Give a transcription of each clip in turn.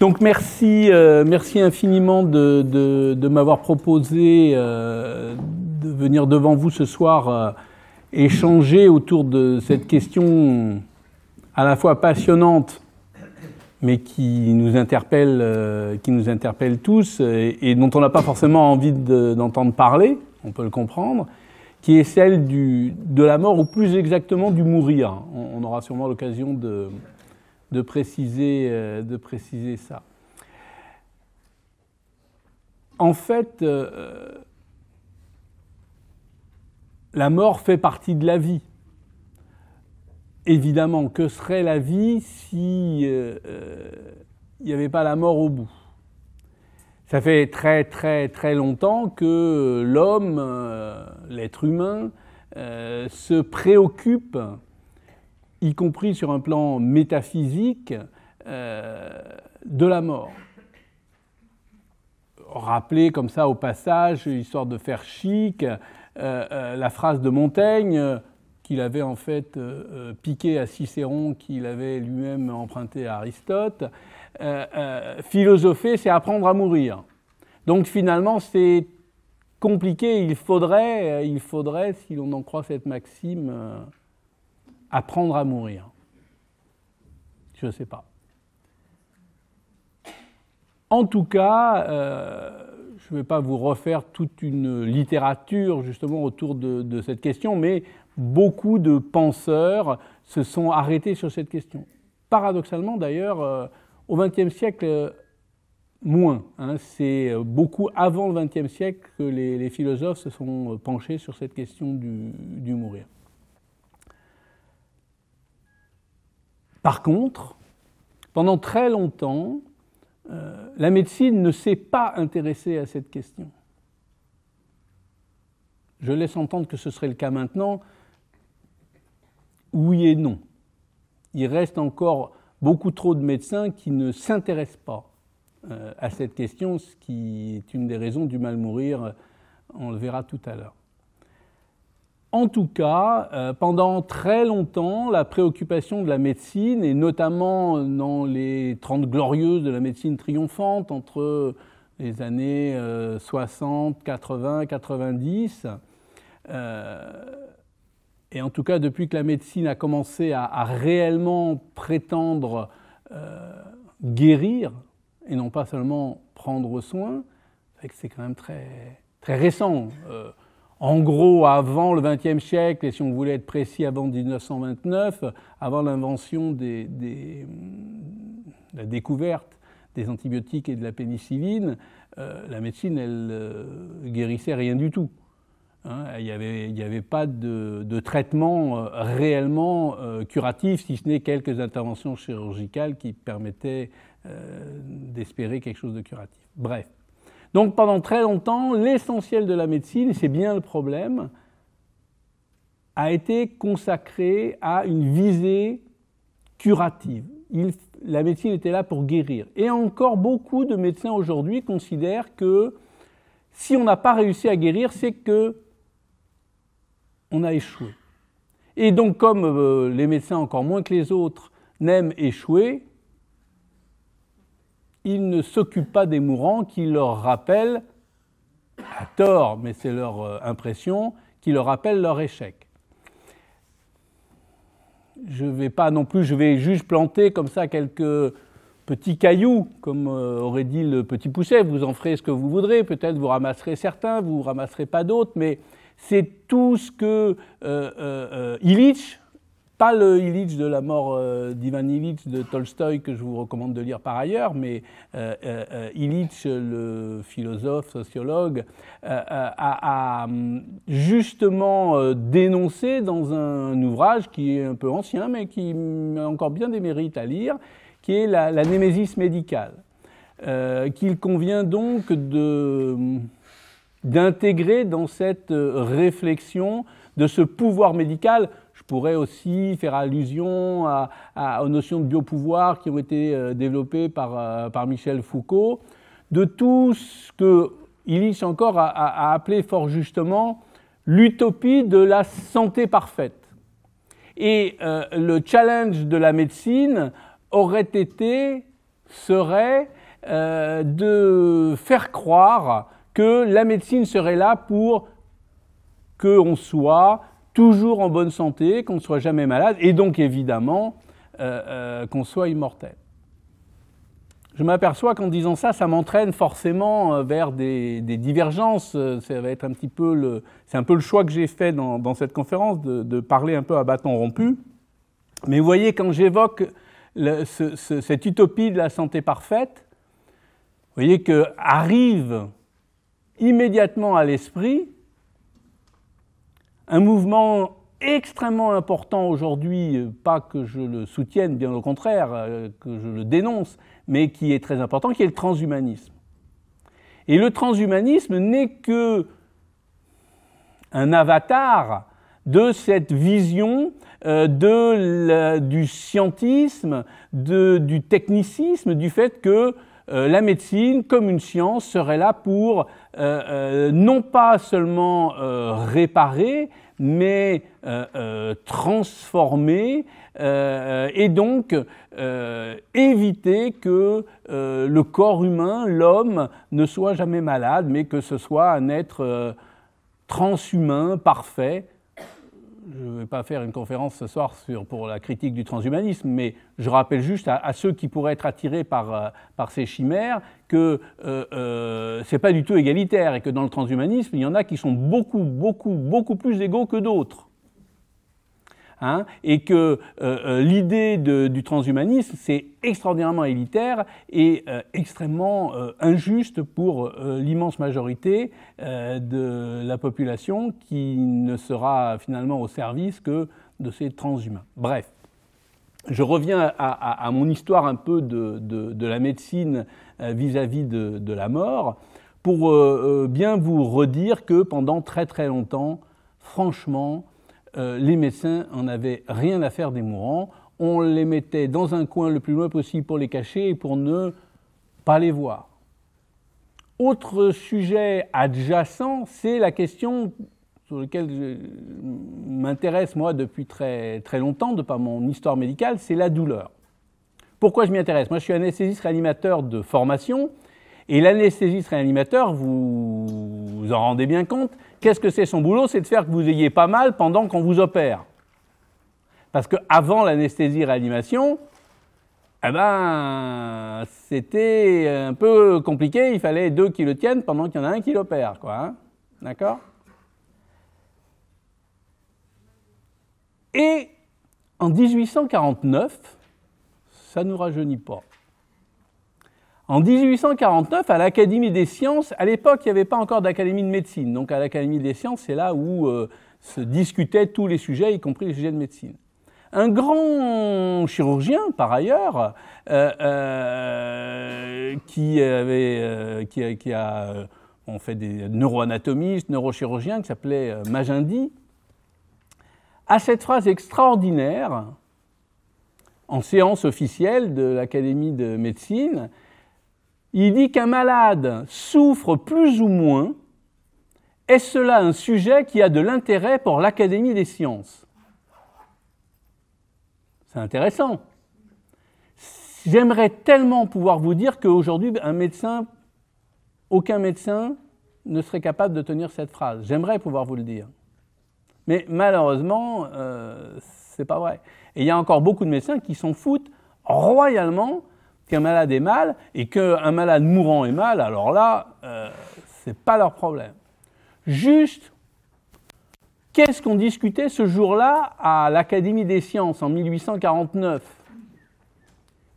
Donc merci, euh, merci infiniment de, m'avoir proposé euh, de venir devant vous ce soir euh, échanger autour de cette question à la fois passionnante, mais qui nous interpelle, qui nous interpelle tous et, dont on n'a pas forcément envie d'entendre parler, on peut le comprendre, qui est celle du, de la mort ou plus exactement du mourir. On aura sûrement l'occasion de, de, préciser, euh, de préciser ça. En fait, euh, la mort fait partie de la vie. Évidemment, que serait la vie si euh, il n'y avait pas la mort au bout? Ça fait très très très longtemps que l'homme, l'être humain, se préoccupe, y compris sur un plan métaphysique, de la mort. Rappelez comme ça au passage, histoire de faire chic, euh, euh, la phrase de Montaigne euh, qu'il avait en fait euh, piqué à Cicéron, qu'il avait lui-même emprunté à Aristote. philosopher, c'est apprendre à mourir. Donc finalement, c'est compliqué. Il faudrait, il faudrait, si l'on en croit cette maxime, apprendre à mourir. Je ne sais pas. En tout cas, euh, je ne vais pas vous refaire toute une littérature justement autour de, cette question, mais beaucoup de penseurs se sont arrêtés sur cette question. Paradoxalement d'ailleurs, euh, au XXe siècle, euh, moins. Hein, C'est beaucoup avant le XXe siècle que les, philosophes se sont penchés sur cette question du mourir. Par contre, pendant très longtemps, euh, la médecine ne s'est pas intéressée à cette question. Je laisse entendre que ce serait le cas maintenant. Oui et non. Il reste encore beaucoup trop de médecins qui ne s'intéressent pas euh, à cette question, ce qui est une des raisons du mal mourir. On le verra tout à l'heure. En tout cas, euh, pendant très longtemps, la préoccupation de la médecine, et notamment dans les Trente Glorieuses de la médecine triomphante entre les années euh, 60, 80, 90, euh, et en tout cas depuis que la médecine a commencé à, à réellement prétendre euh, guérir, et non pas seulement prendre soin, c'est quand même très, très récent. En gros, avant le XXe siècle, et si on voulait être précis, avant 1929, avant l'invention des, la découverte des antibiotiques et de la pénicilline, euh, la médecine, elle euh, guérissait rien du tout. Hein, il n'y avait, pas de, traitement euh, réellement curatif, si ce n'est quelques interventions chirurgicales qui permettaient d'espérer quelque chose de curatif. Bref. Donc pendant très longtemps, l'essentiel de la médecine, c'est bien le problème, a été consacré à une visée curative. La médecine était là pour guérir. Et encore beaucoup de médecins aujourd'hui considèrent que si on n'a pas réussi à guérir, c'est que on a échoué. Et donc comme euh, les médecins encore moins que les autres n'aiment échouer, ils ne s'occupent pas des mourants qui leur rappellent, à tort, mais c'est leur euh, impression, qui leur rappellent leur échec. Je ne vais pas non plus, je vais juste planter comme ça quelques petits cailloux, comme euh, aurait dit le petit pousset, vous en ferez ce que vous voudrez, peut-être vous ramasserez certains, vous ne ramasserez pas d'autres, mais c'est tout ce que euh, Illich, pas le Illich de la mort euh, d'Ivan Illich de Tolstoï que je vous recommande de lire par ailleurs, mais euh, euh, Illich, le philosophe, sociologue, a, a, justement dénoncé dans un ouvrage qui est un peu ancien, mais qui a encore bien des mérites à lire, qui est la, la némésis médicale, qu'il convient donc de d'intégrer dans cette réflexion de ce pouvoir médical je pourrais aussi faire allusion aux notions de biopouvoir qui ont été euh, développées par, euh, par Michel Foucault, de tout ce que Illich encore a, appelé fort justement l'utopie de la santé parfaite. Et euh, le challenge de la médecine aurait été serait euh, de faire croire que la médecine serait là pour qu'on soit toujours en bonne santé, qu'on ne soit jamais malade, et donc évidemment euh, euh, qu'on soit immortel. Je m'aperçois qu'en disant ça, ça m'entraîne forcément vers des, divergences. Ça va être un petit peu le, c'est un peu le choix que j'ai fait dans, cette conférence de, de, parler un peu à bâton rompu. Mais vous voyez, quand j'évoque cette utopie de la santé parfaite, vous voyez que arrive immédiatement à l'esprit un mouvement extrêmement important aujourd'hui, pas que je le soutienne, bien au contraire, euh, que je le dénonce, mais qui est très important, qui est le transhumanisme. Et le transhumanisme n'est que un avatar de cette vision euh, du scientisme, du technicisme, du fait que euh, la médecine, comme une science, serait là pour euh, non pas seulement réparer, mais transformer et donc éviter que le corps humain, l'homme, ne soit jamais malade, mais que ce soit un être transhumain, parfait, je ne vais pas faire une conférence ce soir sur, pour la critique du transhumanisme, mais je rappelle juste à, ceux qui pourraient être attirés par, euh, par ces chimères que euh, euh, ce n'est pas du tout égalitaire et que dans le transhumanisme, il y en a qui sont beaucoup, beaucoup, beaucoup plus égaux que d'autres. Hein, et que euh, euh, l'idée du transhumanisme, c'est extraordinairement élitaire et euh, extrêmement injuste pour l'immense majorité de la population qui ne sera finalement au service que de ces transhumains. Bref, je reviens à, mon histoire un peu de, la médecine vis-à-vis de, de, la mort pour bien vous redire que pendant très très longtemps, franchement, euh, les médecins en avaient rien à faire des mourants. On les mettait dans un coin le plus loin possible pour les cacher et pour ne pas les voir. Autre sujet adjacent, c'est la question sur laquelle je m'intéresse moi depuis très, très longtemps, de par mon histoire médicale, c'est la douleur. Pourquoi je m'y intéresse? Moi, je suis anesthésiste réanimateur de formation, et l'anesthésiste réanimateur, vous vous en rendez bien compte, qu'est-ce que c'est son boulot C'est de faire que vous ayez pas mal pendant qu'on vous opère. Parce qu'avant l'anesthésie réanimation, eh ben, c'était un peu compliqué, il fallait deux qui le tiennent pendant qu'il y en a un qui l'opère, quoi. Hein. D'accord? Et en 1849, ça ne nous rajeunit pas. En 1849, à l'Académie des sciences, à l'époque, il n'y avait pas encore d'Académie de médecine. Donc à l'Académie des sciences, c'est là où euh, se discutaient tous les sujets, y compris les sujets de médecine. Un grand chirurgien, par ailleurs, euh, euh, qui, avait, qui, a on fait des neuroanatomistes, neurochirurgiens, qui s'appelait Magendie, a cette phrase extraordinaire en séance officielle de l'Académie de médecine il dit qu'un malade souffre plus ou moins. Est-ce cela un sujet qui a de l'intérêt pour l'Académie des sciences? C'est intéressant. J'aimerais tellement pouvoir vous dire qu'aujourd'hui, un médecin, aucun médecin ne serait capable de tenir cette phrase. J'aimerais pouvoir vous le dire. Mais malheureusement, euh, ce n'est pas vrai. Et il y a encore beaucoup de médecins qui s'en foutent royalement qu'un malade est mal et qu'un malade mourant est mal, alors là, euh, ce n'est pas leur problème. Juste, qu'est-ce qu'on discutait ce jour-là à l'Académie des sciences en 1849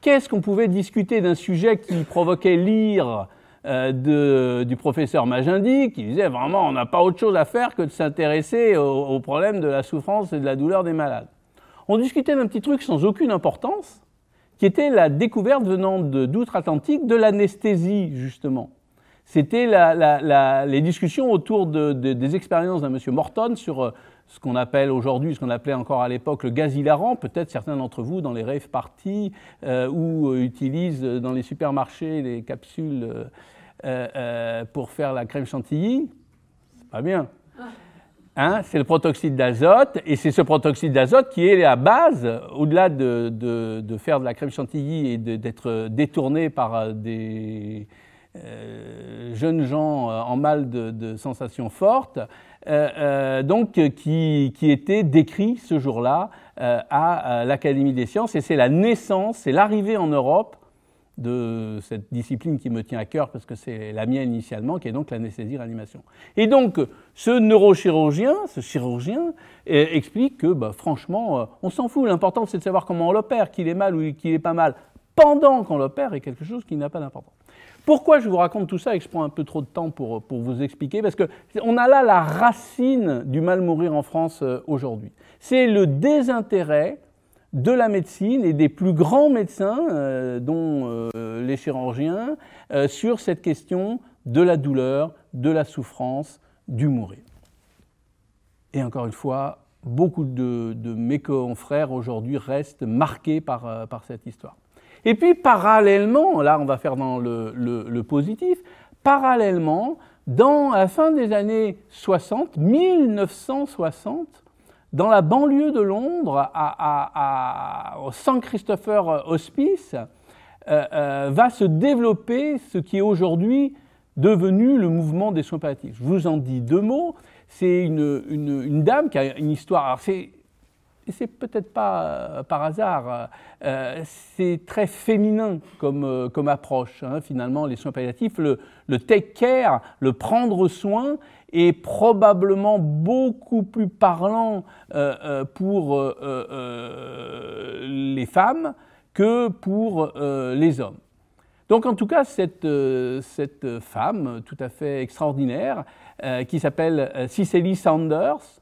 Qu'est-ce qu'on pouvait discuter d'un sujet qui provoquait l'ire euh, du professeur Magendie, qui disait vraiment on n'a pas autre chose à faire que de s'intéresser au problème de la souffrance et de la douleur des malades? On discutait d'un petit truc sans aucune importance, qui était la découverte venant d'outre-Atlantique de l'anesthésie, justement. C'était les discussions autour des expériences d'un monsieur Morton sur euh, ce qu'on appelle aujourd'hui, ce qu'on appelait encore à l'époque le gaz hilarant. Peut-être certains d'entre vous, dans les rave parties, euh, ou euh, utilisent dans les supermarchés les capsules pour faire la crème chantilly. C'est pas bien. Hein, c'est le protoxyde d'azote, et c'est ce protoxyde d'azote qui est la base, au-delà de, faire de la crème chantilly et d'être détourné par euh, des euh, jeunes gens euh, en mal de, sensations fortes, donc qui, qui, était décrit ce jour-là à l'Académie des sciences, et c'est la naissance, c'est l'arrivée en Europe de cette discipline qui me tient à cœur parce que c'est la mienne initialement, qui est donc l'anesthésie-réanimation. Et donc, ce neurochirurgien, ce chirurgien, eh, explique que, bah, franchement, euh, on s'en fout. L'important, c'est de savoir comment on l'opère, qu'il est mal ou qu'il est pas mal, pendant qu'on l'opère, est quelque chose qui n'a pas d'importance. Pourquoi je vous raconte tout ça et que je prends un peu trop de temps pour, pour vous expliquer? Parce qu'on a là la racine du mal mourir en France euh, aujourd'hui. C'est le désintérêt de la médecine et des plus grands médecins, euh, dont euh, les chirurgiens, euh, sur cette question de la douleur, de la souffrance, du mourir. Et encore une fois, beaucoup de, mes confrères aujourd'hui restent marqués par, cette histoire. Et puis parallèlement, là on va faire dans le, le positif, parallèlement, dans la fin des années 60, 1960, dans la banlieue de Londres, au St. Christopher Hospice, euh, euh, va se développer ce qui est aujourd'hui devenu le mouvement des soins palliatifs. Je vous en dis deux mots. C'est une, dame qui a une histoire. c'est peut-être pas euh, par hasard, c'est très féminin comme, approche, hein, finalement, les soins palliatifs. Le, take care, le prendre soin, est probablement beaucoup plus parlant euh, euh, pour euh, les femmes que pour les hommes. Donc en tout cas, cette, cette femme tout à fait extraordinaire, qui s'appelle Cicely Sanders,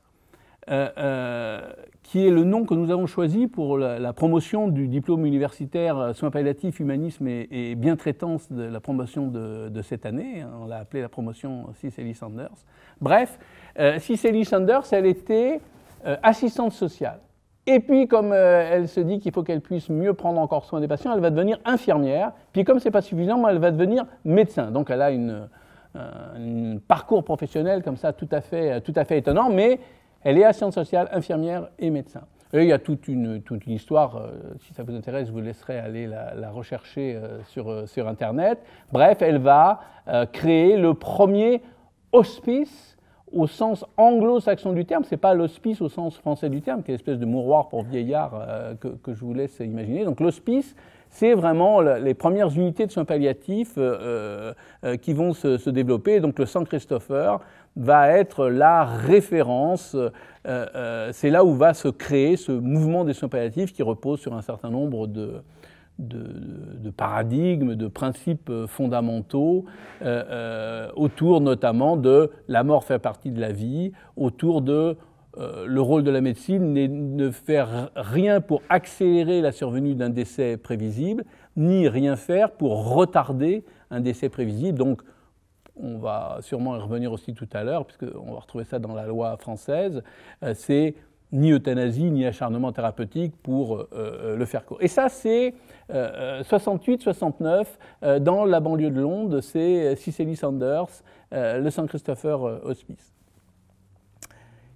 qui est le nom que nous avons choisi pour la, promotion du diplôme universitaire euh, soins palliatifs, humanisme et, bien-traitance de la promotion de, cette année. On l'a appelé la promotion Cicely Sanders. Bref, euh, Cicely Sanders, elle était euh, assistante sociale. Et puis, comme euh, elle se dit qu'il faut qu'elle puisse mieux prendre encore soin des patients, elle va devenir infirmière. Puis, comme ce n'est pas suffisant, elle va devenir médecin. Donc, elle a un parcours professionnel comme ça tout à fait, tout à fait étonnant, mais elle est assistante sociale, infirmière et médecin. Il y a toute une, toute une histoire, euh, si ça vous intéresse, je vous laisserai aller la, rechercher euh, sur, euh, sur, Internet. Bref, elle va créer le premier hospice au sens anglo-saxon du terme, ce n'est pas l'hospice au sens français du terme, qui est une espèce de mouroir pour vieillard que, que, je vous laisse imaginer. Donc l'hospice, c'est vraiment les premières unités de soins palliatifs qui vont se, développer. Donc le Saint Christopher va être la référence. Euh, euh, c'est là où va se créer ce mouvement des soins palliatifs qui repose sur un certain nombre de, paradigmes, de principes fondamentaux, euh, autour notamment de la mort fait partie de la vie, autour de le rôle de la médecine n'est ne faire rien pour accélérer la survenue d'un décès prévisible, ni rien faire pour retarder un décès prévisible. Donc on va sûrement y revenir aussi tout à l'heure, puisqu'on va retrouver ça dans la loi française, euh, c'est ni euthanasie ni acharnement thérapeutique pour euh, euh, le faire court. Et ça, c'est 68-69, dans la banlieue de Londres, c'est Cicely Sanders, le St. Christopher Hospice.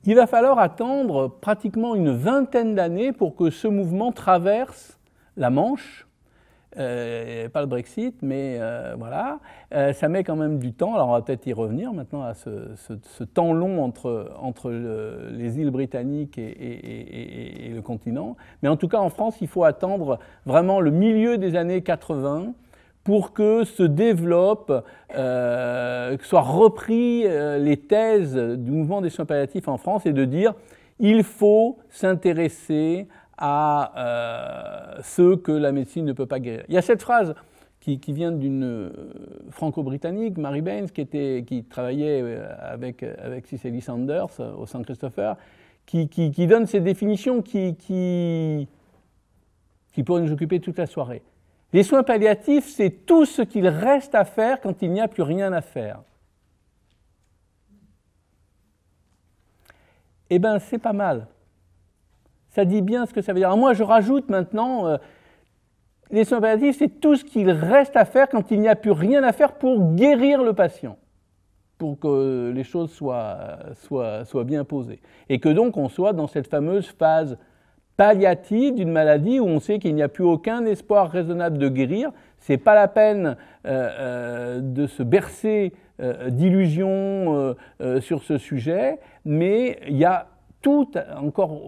Il va falloir attendre pratiquement une vingtaine d'années pour que ce mouvement traverse la Manche euh, pas le Brexit, mais euh, voilà, euh, ça met quand même du temps. Alors on va peut-être y revenir maintenant à ce, temps long entre, entre les îles britanniques et, le continent. Mais en tout cas, en France, il faut attendre vraiment le milieu des années 80 pour que se développe, que soient repris les thèses du mouvement des soins palliatifs en France et de dire il faut s'intéresser à euh, ceux que la médecine ne peut pas guérir. Il y a cette phrase qui, vient d'une euh, franco-britannique, Mary Baines, qui, était, qui travaillait euh, avec, avec Cicely Sanders au Saint Christopher, qui, qui, donne ces définitions qui, qui, qui pourraient nous occuper toute la soirée. Les soins palliatifs, c'est tout ce qu'il reste à faire quand il n'y a plus rien à faire. Eh bien, c'est pas mal. Ça dit bien ce que ça veut dire. moi, je rajoute maintenant, euh, les soins palliatifs, c'est tout ce qu'il reste à faire quand il n'y a plus rien à faire pour guérir le patient. pour que les choses soient, soient, soient, bien posées. Et que donc on soit dans cette fameuse phase palliative d'une maladie où on sait qu'il n'y a plus aucun espoir raisonnable de guérir. Ce n'est pas la peine euh, euh, de se bercer euh, d'illusions sur ce sujet, mais il y a tout encore